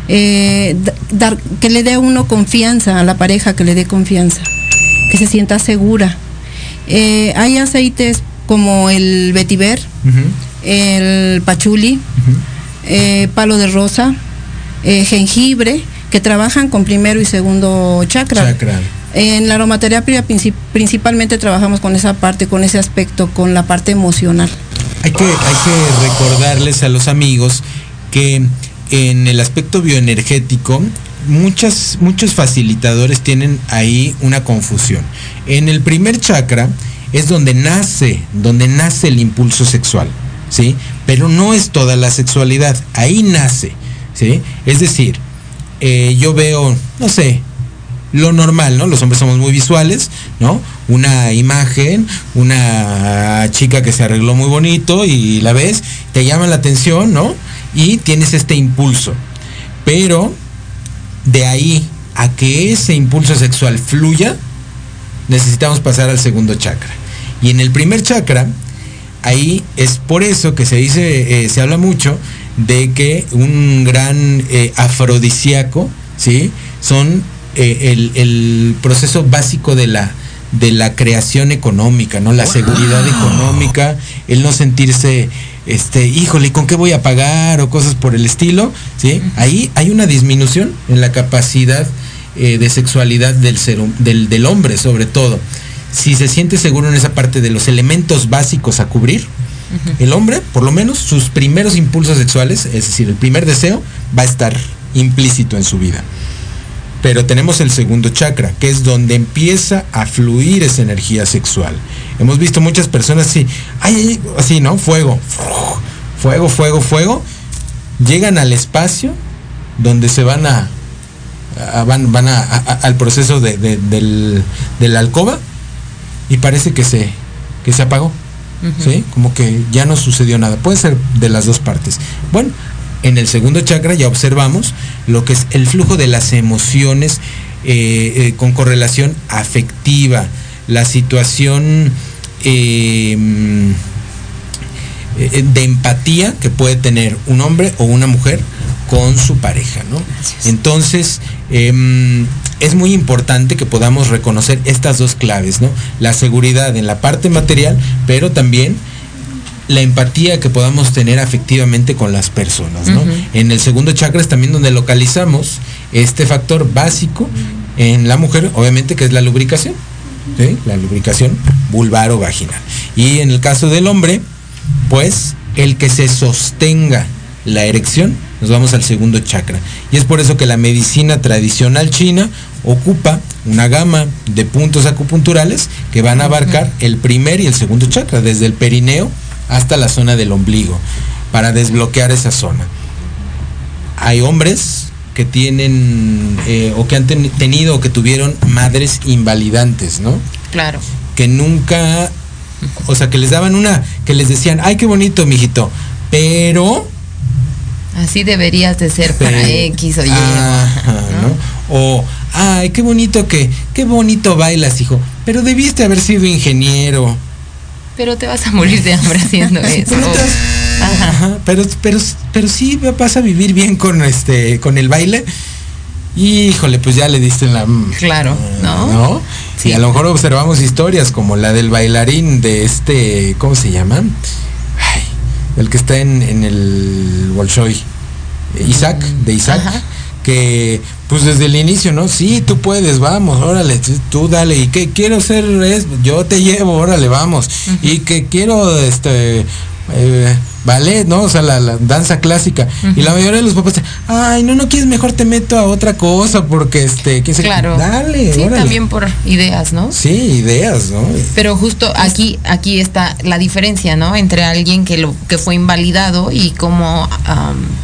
Eh, da- dar, que le dé a uno confianza, a la pareja que le dé confianza, que se sienta segura. Eh, hay aceites como el vetiver, el pachuli, eh, palo de rosa, eh, jengibre, que trabajan con primero y segundo chakra.
Chakra.
En la aromaterapia princip- principalmente trabajamos con esa parte, con ese aspecto, con la parte emocional.
Hay que, hay que recordarles a los amigos que en el aspecto bioenergético muchas, muchos facilitadores tienen ahí una confusión. En el primer chakra es donde nace, donde nace el impulso sexual, ¿sí? Pero no es toda la sexualidad, ahí nace, ¿sí? Es decir, eh, yo veo, no sé, lo normal, ¿no? Los hombres somos muy visuales, ¿no? Una imagen, una chica que se arregló muy bonito y la ves, te llama la atención, ¿no? Y tienes este impulso. Pero de ahí a que ese impulso sexual fluya, necesitamos pasar al segundo chakra. Y en el primer chakra, ahí es por eso que se dice, eh, se habla mucho de que un gran eh, afrodisíaco, ¿sí? Son eh, el, proceso básico de la, de la creación económica, ¿no? La seguridad económica, el no sentirse, este, híjole, ¿con qué voy a pagar? o cosas por el estilo, ¿sí? Ahí hay una disminución en la capacidad eh, de sexualidad del, ser, del, del hombre, sobre todo. Si se siente seguro en esa parte de los elementos básicos a cubrir, el hombre, por lo menos, sus primeros impulsos sexuales, es decir, el primer deseo, va a estar implícito en su vida. Pero tenemos el segundo chakra, que es donde empieza a fluir esa energía sexual. Hemos visto muchas personas así, ay, así, ¿no? Fuego, fuego, fuego, fuego. Llegan al espacio donde se van a, van, van a, al proceso de, del, de, la alcoba y parece que se, que se apagó. ¿Sí? Como que ya no sucedió nada. Puede ser de las dos partes. Bueno, en el segundo chakra ya observamos lo que es el flujo de las emociones eh, eh, con correlación afectiva, la situación eh, de empatía que puede tener un hombre o una mujer con su pareja, ¿no? Entonces, em, es muy importante que podamos reconocer estas dos claves, ¿no? La seguridad en la parte material, pero también la empatía que podamos tener afectivamente con las personas. ¿no? En el segundo chakra es también donde localizamos este factor básico en la mujer, obviamente que es la lubricación, la lubricación vulvar o vaginal. Y en el caso del hombre, pues el que se sostenga la erección, nos vamos al segundo chakra. Y es por eso que la medicina tradicional china ocupa una gama de puntos acupunturales que van a abarcar el primer y el segundo chakra, desde el perineo hasta la zona del ombligo para desbloquear esa zona. Hay hombres que tienen eh, o que han tenido o que tuvieron madres invalidantes, ¿no?
Claro.
Que nunca, o sea, que les daban una, que les decían, ay, qué bonito, mijito, pero...
Así deberías de ser para X o Y.
O, ay, qué bonito que, qué bonito bailas, hijo, pero debiste haber sido ingeniero
pero te vas a morir de hambre haciendo eso.
pero, pero, pero sí vas a vivir bien con este, con el baile. Híjole, pues ya le diste en la.
Claro, ¿no?
¿No? Sí. Y a lo mejor observamos historias como la del bailarín de este, ¿cómo se llama? El que está en, en el Bolshoi. Isaac, de Isaac. que pues desde el inicio, ¿no? Sí, tú puedes, vamos, órale, tú dale. Y que quiero ser, yo te llevo, órale, vamos. Y que quiero, este, eh, ballet, ¿no? O sea, la, danza clásica. Y la mayoría de los papás, ay, no, no quieres, mejor te meto a otra cosa porque, este, ¿qué se
Claro.
Dale,
Sí, también por ideas, ¿no?
Sí, ideas, ¿no?
Pero justo aquí, aquí está la diferencia, ¿no? Entre alguien que lo que fue invalidado y como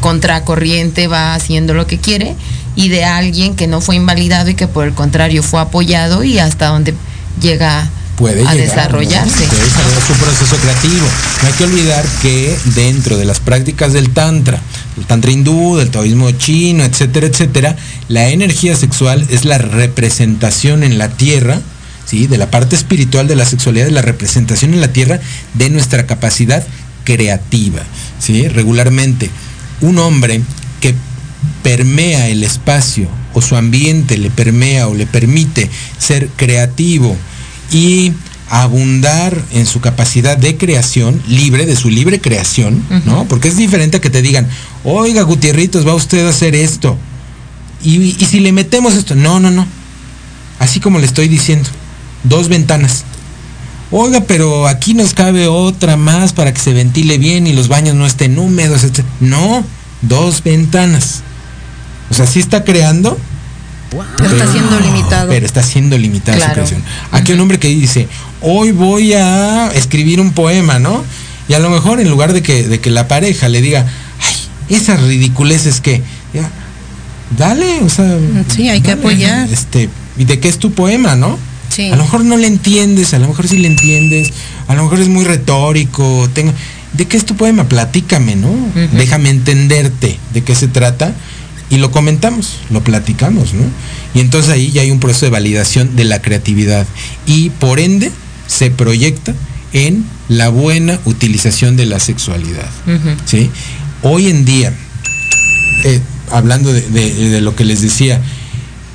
contracorriente va haciendo lo que quiere y de alguien que no fue invalidado y que por el contrario fue apoyado y hasta donde llega
puede
a desarrollarse.
Puede desarrollar su proceso creativo. No hay que olvidar que dentro de las prácticas del tantra, el tantra hindú, del taoísmo chino, etcétera, etcétera, la energía sexual es la representación en la tierra, ¿sí? de la parte espiritual de la sexualidad, es la representación en la tierra de nuestra capacidad creativa. ¿sí? Regularmente, un hombre que permea el espacio o su ambiente le permea o le permite ser creativo y abundar en su capacidad de creación, libre, de su libre creación, ¿no? Porque es diferente a que te digan, oiga Gutierritos, va usted a hacer esto. Y, y si le metemos esto, no, no, no. Así como le estoy diciendo, dos ventanas. Oiga, pero aquí nos cabe otra más para que se ventile bien y los baños no estén húmedos, etc. No, dos ventanas. O sea, sí está creando,
Pero está siendo limitado.
Pero está siendo limitada su creación. Aquí un hombre que dice, hoy voy a escribir un poema, ¿no? Y a lo mejor en lugar de que, de que la pareja le diga, ay, esas ridiculeces que, dale, o sea.
Sí, hay que apoyar.
Este, ¿y de qué es tu poema, no?
Sí.
A lo mejor no le entiendes, a lo mejor sí le entiendes, a lo mejor es muy retórico. Tengo, ¿De qué es tu poema? Platícame, ¿no? Déjame entenderte de qué se trata y lo comentamos, lo platicamos, ¿no? Y entonces ahí ya hay un proceso de validación de la creatividad y por ende se proyecta en la buena utilización de la sexualidad. ¿sí? Hoy en día, eh, hablando de, de- de lo que les decía,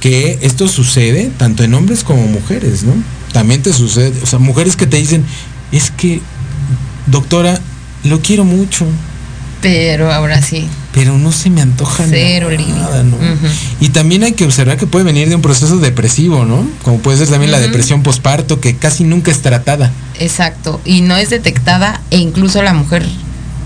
que esto sucede tanto en hombres como mujeres, ¿no? También te sucede, o sea, mujeres que te dicen, es que, doctora, lo quiero mucho,
Pero ahora sí.
pero no se me antoja
Cero
nada. ¿no?
Ujú.
Y también hay que observar que puede venir de un proceso depresivo, ¿no? Como puede ser también la depresión posparto, que casi nunca es tratada.
Exacto. Y no es detectada e incluso la mujer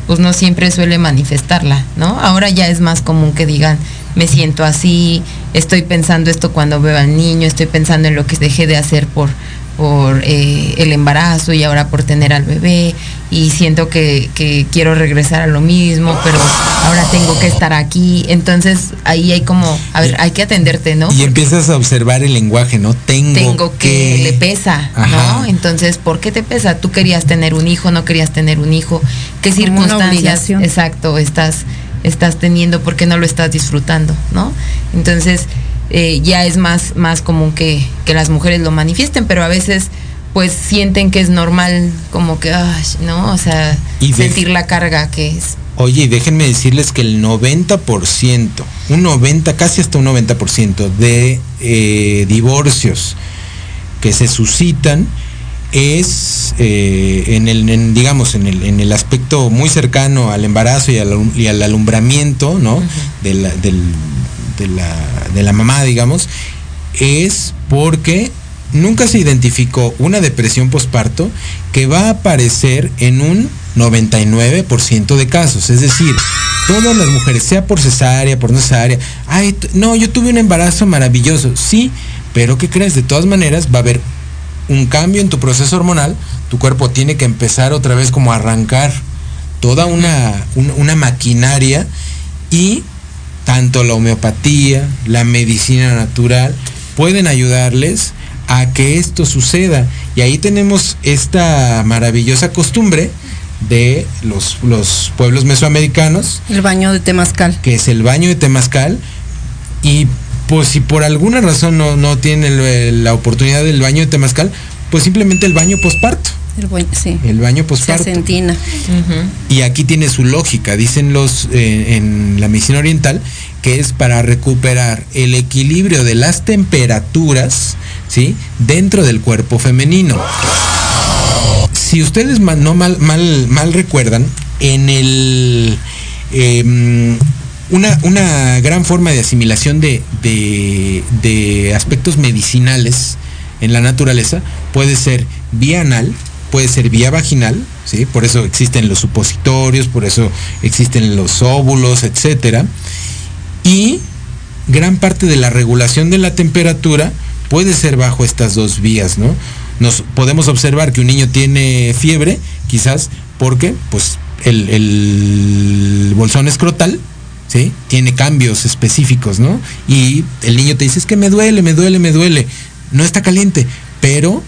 pues no siempre suele manifestarla, ¿no? Ahora ya es más común que digan, me siento así, estoy pensando esto cuando veo al niño, estoy pensando en lo que dejé de hacer por por eh, el embarazo y ahora por tener al bebé y siento que, que quiero regresar a lo mismo, pero ahora tengo que estar aquí. Entonces ahí hay como, a ver, hay que atenderte, ¿no?
Y empiezas a observar el lenguaje, ¿no? Tengo,
tengo que, le pesa,
Ajá.
¿no? Entonces, ¿por qué te pesa? Tú querías tener un hijo, no querías tener un hijo, qué
Como
circunstancias, exacto, estás estás teniendo, por qué no lo estás disfrutando, ¿no? Entonces, eh, ya es más más común que, que las mujeres lo manifiesten, pero a veces pues sienten que es normal como que, ay, ¿no? O sea,
Y
sentir la carga que es.
Oye, y déjenme decirles que el 90%, un 90, casi hasta un 90% de eh, divorcios que se suscitan es eh, en el, en, digamos, en el, en el aspecto muy cercano al embarazo y al, y al alumbramiento, ¿no? de, la, del- de la, de la mamá, digamos, es porque nunca se identificó una depresión posparto que va a aparecer en un 99% de casos. Es decir, todas las mujeres, sea por cesárea, por no cesárea, ay, no, yo tuve un embarazo maravilloso, sí, pero ¿qué crees? De todas maneras va a haber un cambio en tu proceso hormonal, tu cuerpo tiene que empezar otra vez como a arrancar toda una, un- una maquinaria y tanto la homeopatía, la medicina natural, pueden ayudarles a que esto suceda. Y ahí tenemos esta maravillosa costumbre de los, los pueblos mesoamericanos,
El baño de temazcal.
que es el baño de Temazcal. Y pues si por alguna razón no, no tienen la oportunidad del baño de Temazcal, pues simplemente el baño posparto.
El baño, sí.
El baño
Se
posparto.
acentina.
Y aquí tiene su lógica, dicen los eh, en la medicina oriental, que es para recuperar el equilibrio de las temperaturas, ¿sí? Dentro del cuerpo femenino. Si ustedes no mal, mal, mal recuerdan, en el em, una, una gran forma de asimilación de, de, de aspectos medicinales en la naturaleza puede ser vía anal, puede ser vía vaginal, ¿sí? Por eso existen los supositorios, por eso existen los óvulos, etcétera. Y gran parte de la regulación de la temperatura puede ser bajo estas dos vías, ¿no? Nos podemos observar que un niño tiene fiebre, quizás porque pues el, bolsón escrotal, ¿sí? Tiene cambios específicos, ¿no? Y el niño te dice, es que me duele, me duele, me duele. No está caliente, pero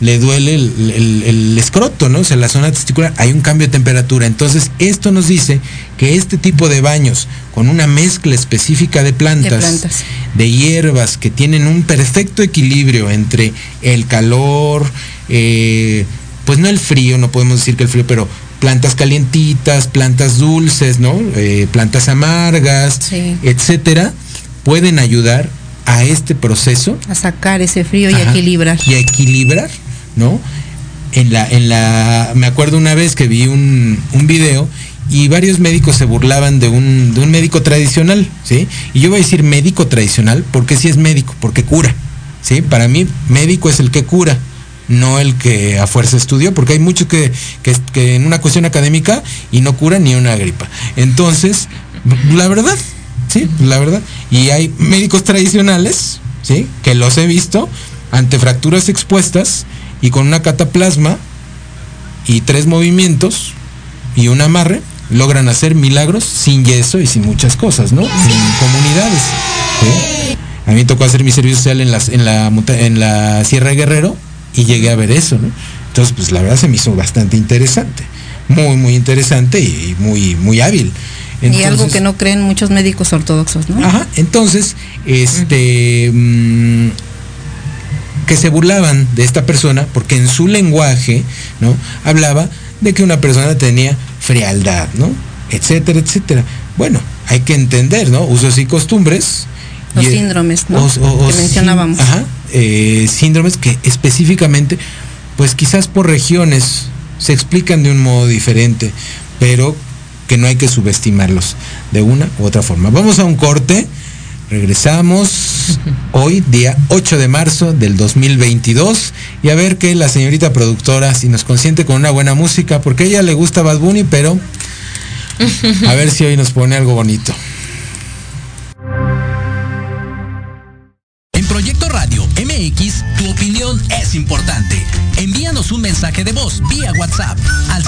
le duele el, el- el escroto, ¿no? O sea, la zona testicular, hay un cambio de temperatura. Entonces, esto nos dice que este tipo de baños, con una mezcla específica de plantas,
De plantas.
de hierbas que tienen un perfecto equilibrio entre el calor, eh, pues no el frío, no podemos decir que el frío, pero plantas calientitas, plantas dulces, ¿no? Eh, plantas amargas,
Sí.
etcétera, pueden ayudar a este proceso
A sacar ese frío y
Ajá.
equilibrar.
y a equilibrar, ¿no? En la, en la, me acuerdo una vez que vi un, un video y varios médicos se burlaban de un, de un médico tradicional, ¿sí? Y yo voy a decir médico tradicional porque sí es médico, porque cura, ¿sí? Para mí médico es el que cura, no el que a fuerza estudió, porque hay muchos que, que, que en una cuestión académica y no cura ni una gripa. Entonces, la verdad, sí, la verdad. Y hay médicos tradicionales, ¿sí? Que los he visto ante fracturas expuestas y con una cataplasma y tres movimientos y un amarre logran hacer milagros sin yeso y sin muchas cosas, ¿no? En comunidades. ¿sí? A mí me tocó hacer mi servicio social en, las, en, la, en la Sierra de Guerrero y llegué a ver eso, ¿no? Entonces, pues la verdad se me hizo bastante interesante. Muy, muy interesante y muy, muy hábil.
y algo que no creen muchos médicos ortodoxos, ¿no?
Ajá, entonces, este, mm, que se burlaban de esta persona porque en su lenguaje, ¿no? Hablaba de que una persona tenía frialdad, ¿no? Etcétera, etcétera. Bueno, hay que entender, ¿no? Usos y costumbres.
Los
y, eh,
síndromes,
o-
que mencionábamos.
sí- Ajá, eh, síndromes que específicamente, pues quizás por regiones se explican de un modo diferente, pero que no hay que subestimarlos de una u otra forma. Vamos a un corte, regresamos hoy, día 8 de marzo del 2022, y a ver que la señorita productora si nos consiente con una buena música, porque a ella le gusta Bad Bunny, pero a ver si hoy nos pone algo bonito.
En Proyecto Radio MX, tu opinión es importante. Envíanos un mensaje de voz vía WhatsApp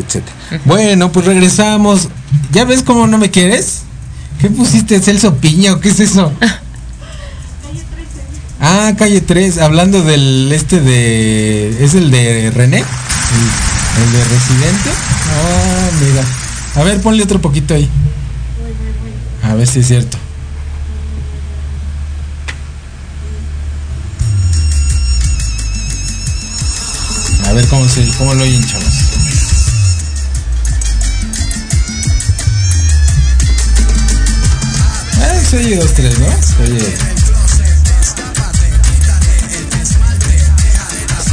Este. Bueno, pues regresamos. ¿Ya ves cómo no me quieres? ¿Qué pusiste, Celso Piña o qué es eso? Ah, calle 3, hablando del este de. ¿Es el de René? El, el de Residente. Ah, mira. A ver, ponle otro poquito ahí. A ver si es cierto. A ver cómo se, cómo lo oyen, chavos. Se oye dos, tres, ¿no? Se oye.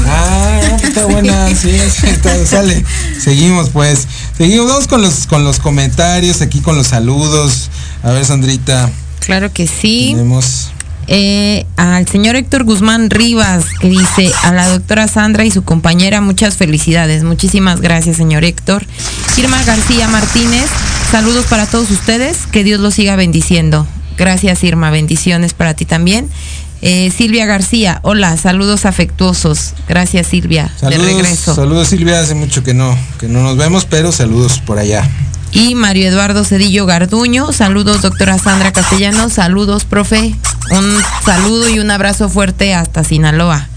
Ah, está buena, sí, sí, está- sale. Seguimos pues. Seguimos, vamos con los con los comentarios, aquí con los saludos. A ver, Sandrita,
Claro que sí.
tenemos.
Eh, al señor Héctor Guzmán Rivas, que dice a la doctora Sandra y su compañera muchas felicidades. Muchísimas gracias, señor Héctor. Irma García Martínez, saludos para todos ustedes. Que Dios los siga bendiciendo. Gracias, Irma. Bendiciones para ti también. Eh, Silvia García, hola, saludos afectuosos. Gracias, Silvia.
Saludos,
de regreso.
saludos Silvia, hace mucho que no, que no nos vemos, pero saludos por allá.
Y Mario Eduardo Cedillo Garduño, saludos doctora Sandra Castellanos, saludos profe, un saludo y un abrazo fuerte hasta Sinaloa,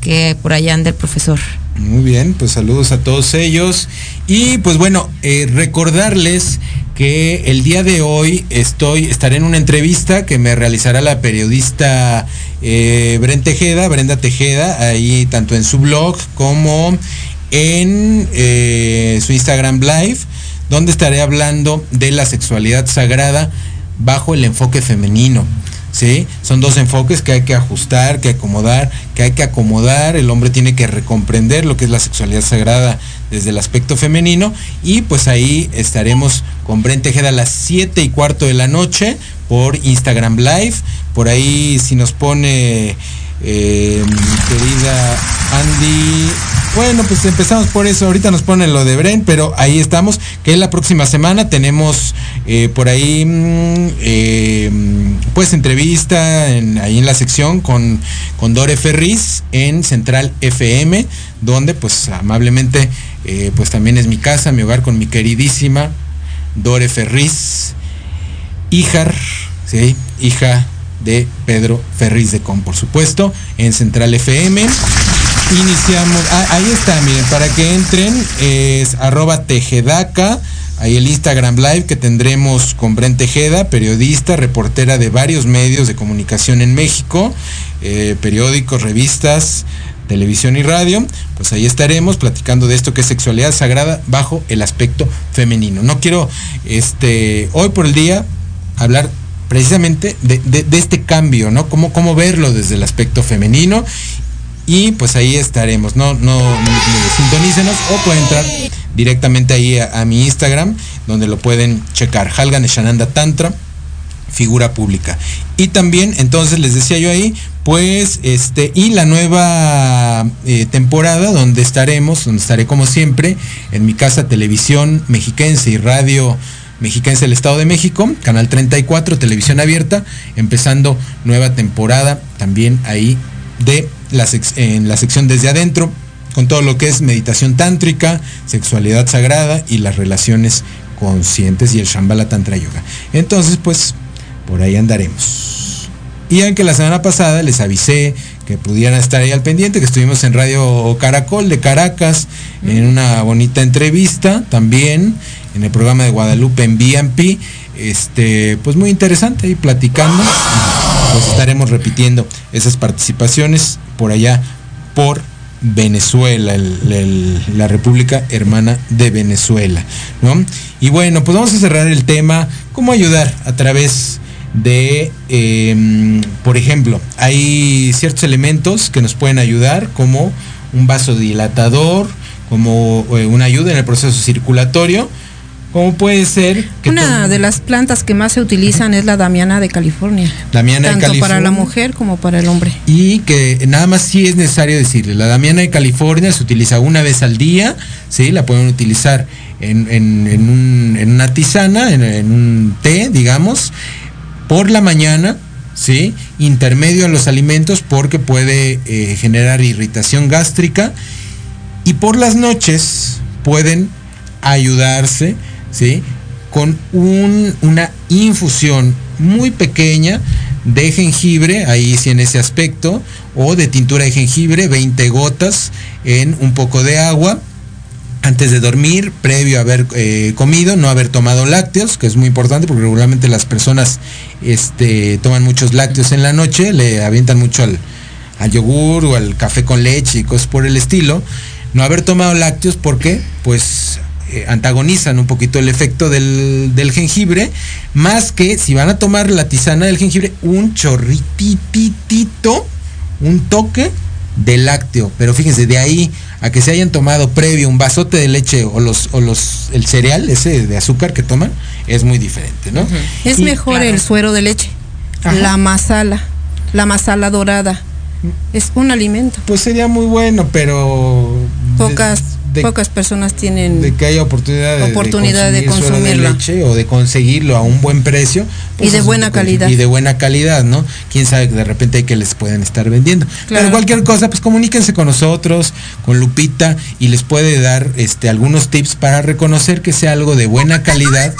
que por allá anda el profesor.
Muy bien, pues saludos a todos ellos. Y pues bueno, eh, recordarles que el día de hoy estoy, estaré en una entrevista que me realizará la periodista eh, Tejeda, Brenda Tejeda, ahí tanto en su blog como en eh, su Instagram Live, donde estaré hablando de la sexualidad sagrada bajo el enfoque femenino. ¿sí? Son dos enfoques que hay que ajustar, que acomodar, que hay que acomodar. El hombre tiene que recomprender lo que es la sexualidad sagrada desde el aspecto femenino. Y pues ahí estaremos con Bren Tejeda a las 7 y cuarto de la noche por Instagram Live. Por ahí si nos pone eh, querida Andy. Bueno, pues empezamos por eso. Ahorita nos ponen lo de Bren, pero ahí estamos. Que la próxima semana tenemos eh, por ahí, eh, pues entrevista en- ahí en la sección con, con Dore Ferris en Central FM, donde pues amablemente, eh, pues también es mi casa, mi hogar con mi queridísima Dore Ferris, hija, ¿sí? hija de Pedro Ferris de Con, por supuesto, en Central FM. Iniciamos, ah, ahí está, miren, para que entren, es arroba tejedaca, ahí el Instagram Live que tendremos con Bren Tejeda, periodista, reportera de varios medios de comunicación en México, eh, periódicos, revistas, televisión y radio, pues ahí estaremos platicando de esto que es sexualidad sagrada bajo el aspecto femenino. No quiero, este, hoy por el día, hablar precisamente de, de- este cambio, ¿no? Cómo, cómo verlo desde el aspecto femenino. Y pues ahí estaremos, no, no, sintonícenos o pueden entrar directamente ahí a, a mi Instagram, donde lo pueden checar. Halgan Shananda Tantra, figura pública. Y también, entonces les decía yo ahí, pues, este, y la nueva eh, temporada donde estaremos, donde estaré como siempre, en mi casa televisión mexiquense y radio mexiquense del Estado de México, Canal 34, televisión abierta, empezando nueva temporada también ahí de la en la sección desde adentro, con todo lo que es meditación tántrica, sexualidad sagrada y las relaciones conscientes y el Shambhala Tantra Yoga. Entonces, pues, por ahí andaremos. Y aunque la semana pasada les avisé que pudieran estar ahí al pendiente, que estuvimos en Radio Caracol de Caracas, en una bonita entrevista también, en el programa de Guadalupe en BMP, este, pues muy interesante ahí platicando. Pues estaremos repitiendo esas participaciones por allá, por Venezuela, el- el- la República Hermana de Venezuela, ¿no? Y bueno, pues vamos a cerrar el tema, cómo ayudar a través de, eh, por ejemplo, hay ciertos elementos que nos pueden ayudar, como un vasodilatador, como eh, una ayuda en el proceso circulatorio, como puede ser que
Una de las plantas que más se utilizan es la damiana de California.
Damiana de
tanto para la
California.
mujer como para el hombre.
y que nada más sí es necesario decirle, la damiana de California se utiliza una vez al día, ¿sí? La pueden utilizar en, en- en un- en una tisana, en un té, digamos, por la mañana, ¿sí? Intermedio en los alimentos porque puede eh, generar irritación gástrica y por las noches pueden ayudarse, ¿sí? Con un- una infusión muy pequeña de jengibre, ahí sí en ese aspecto, o de tintura de jengibre, 20 gotas en un poco de agua antes de dormir, previo a haber eh, comido, no haber tomado lácteos, que es muy importante porque regularmente las personas este, toman muchos lácteos en la noche, le avientan mucho al, yogur o al café con leche y cosas por el estilo. No haber tomado lácteos porque pues eh, antagonizan un poquito el efecto del, del, jengibre, más que si van a tomar la tisana del jengibre, un chorrititito, un toque de lácteo. Pero fíjense, de ahí a que se hayan tomado previo un vasote de leche o los, o los el cereal ese de azúcar que toman, es muy diferente, ¿no? Uh -huh.
Es y, mejor claro. el suero de leche, Ajá. la masala, la masala dorada. Es un alimento.
Pues sería muy bueno, pero
pocas de, pocas personas tienen
de que haya oportunidad de,
oportunidad
de, consumir
de
consumirla. de leche o de conseguirlo a un buen precio
pues y de buena calidad.
y de buena calidad no quién sabe de repente hay que les pueden estar vendiendo. Claro. pero cualquier cosa pues comuníquense con nosotros con Lupita y les puede dar este algunos tips para reconocer que sea algo de buena calidad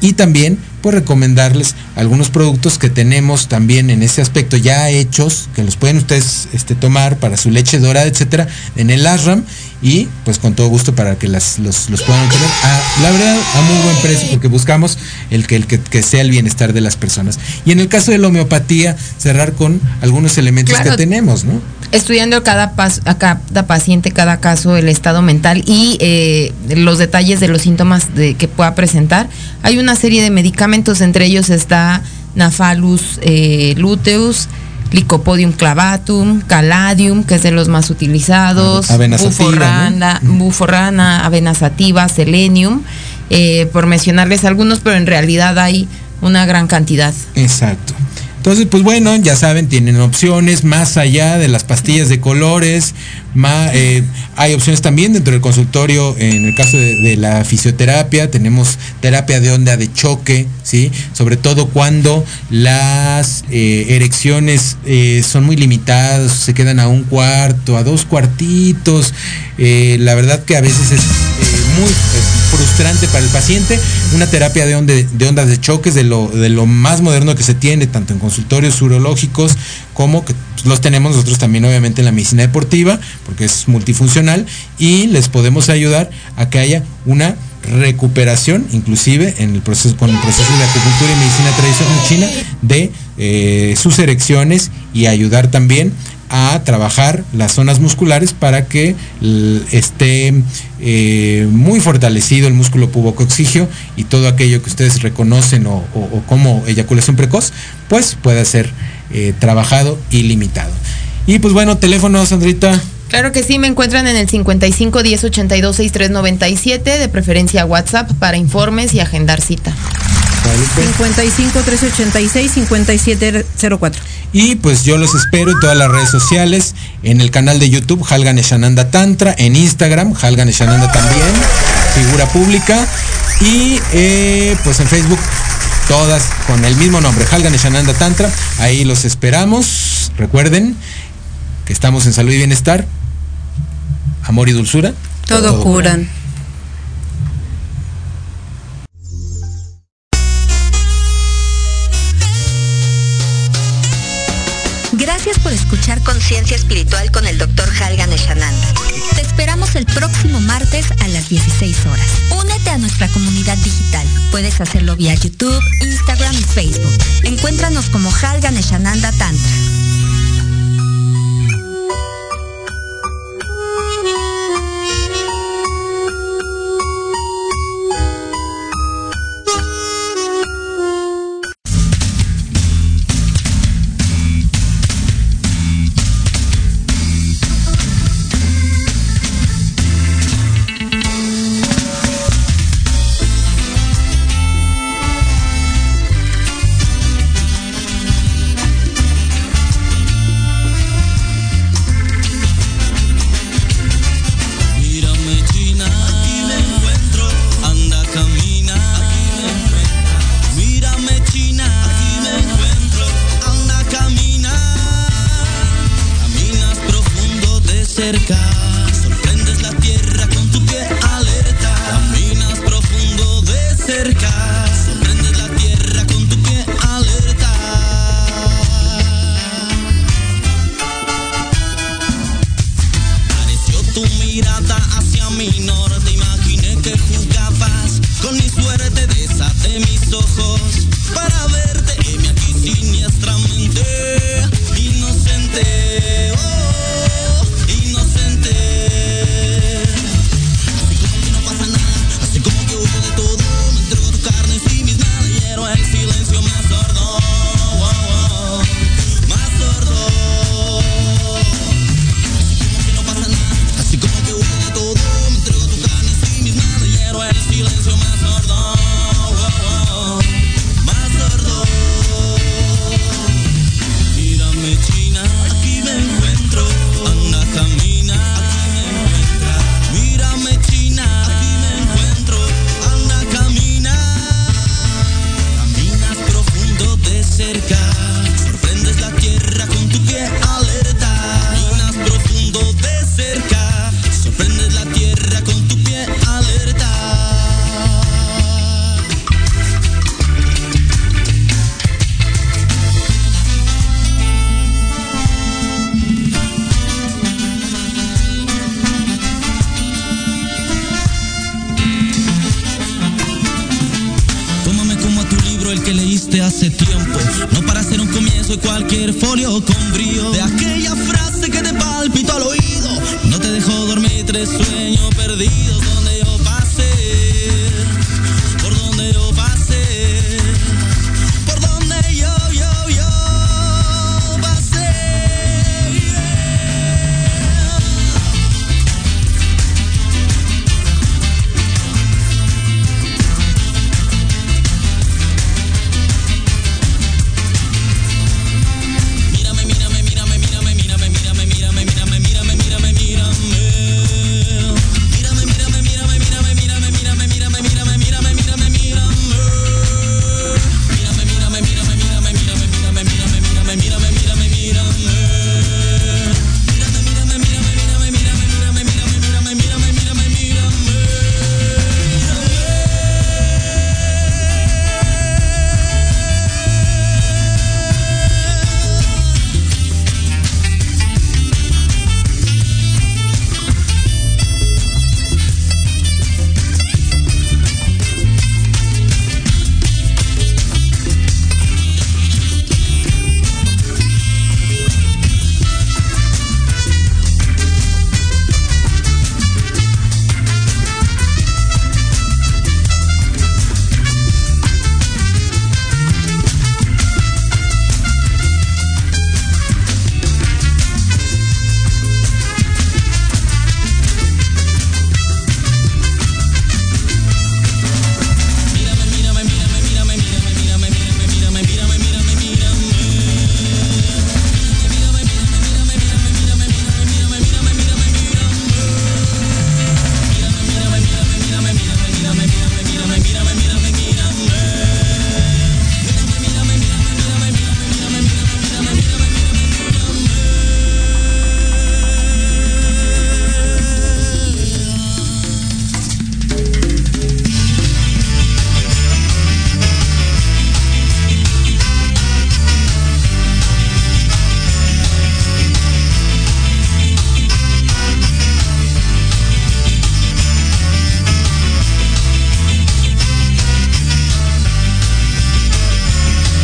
y también pues recomendarles algunos productos que tenemos también en ese aspecto ya hechos, que los pueden ustedes este, tomar para su leche dorada, etcétera, en el ASRAM y pues con todo gusto para que las, los, los puedan obtener a, la verdad a muy buen precio porque buscamos el que, el que, que, sea el bienestar de las personas. Y en el caso de la homeopatía, cerrar con algunos elementos claro. que tenemos, ¿no?
Estudiando cada, pas, a cada paciente, cada caso, el estado mental y eh, los detalles de los síntomas de, que pueda presentar. Hay una serie de medicamentos, entre ellos está Nafalus eh, luteus, Lycopodium clavatum, Caladium, que es de los más utilizados,
avena
buforrana,
¿no?
buforrana, avena sativa, selenium, eh, por mencionarles algunos, pero en realidad hay una gran cantidad.
Exacto. Entonces, pues bueno, ya saben, tienen opciones más allá de las pastillas de colores, eh, hay opciones también dentro del consultorio, en el caso de, la fisioterapia, tenemos terapia de onda de choque, ¿sí? Sobre todo cuando las eh, erecciones eh, son muy limitadas, se quedan a un cuarto, a dos cuartitos, la verdad que a veces es muy frustrante para el paciente, una terapia de, de ondas de choques, de lo, de lo más moderno que se tiene, tanto en consultorios urológicos como que los tenemos nosotros también obviamente en la medicina deportiva, porque es multifuncional, y les podemos ayudar a que haya una recuperación, inclusive en el proceso, con el proceso de acupuntura y medicina tradicional china, de eh, sus erecciones y ayudar también a trabajar las zonas musculares para que esté eh, muy fortalecido el músculo pubocoexigio y todo aquello que ustedes reconocen o como eyaculación precoz, pues pueda ser eh, trabajado y limitado. Y pues bueno, teléfono, Sandrita.
Claro que sí, me encuentran en el 55 10 82 63 97, de preferencia WhatsApp para informes y agendar cita.
55 386 5704.
Y pues yo los espero en todas las redes sociales, en el canal de YouTube Halgan Eshananda Tantra, en Instagram Halgan Eshananda también, figura pública, y eh, pues en Facebook todas con el mismo nombre, Halgan Eshananda Tantra, ahí los esperamos, recuerden que estamos en salud y bienestar, amor y dulzura.
Todo, todo curan. curan.
Gracias por escuchar Conciencia Espiritual con el Dr. Halgan Eshananda. Te esperamos el próximo martes a las 16 horas. Únete a nuestra comunidad digital. Puedes hacerlo vía YouTube, Instagram y Facebook. Encuéntranos como Halgan Eshananda Tantra.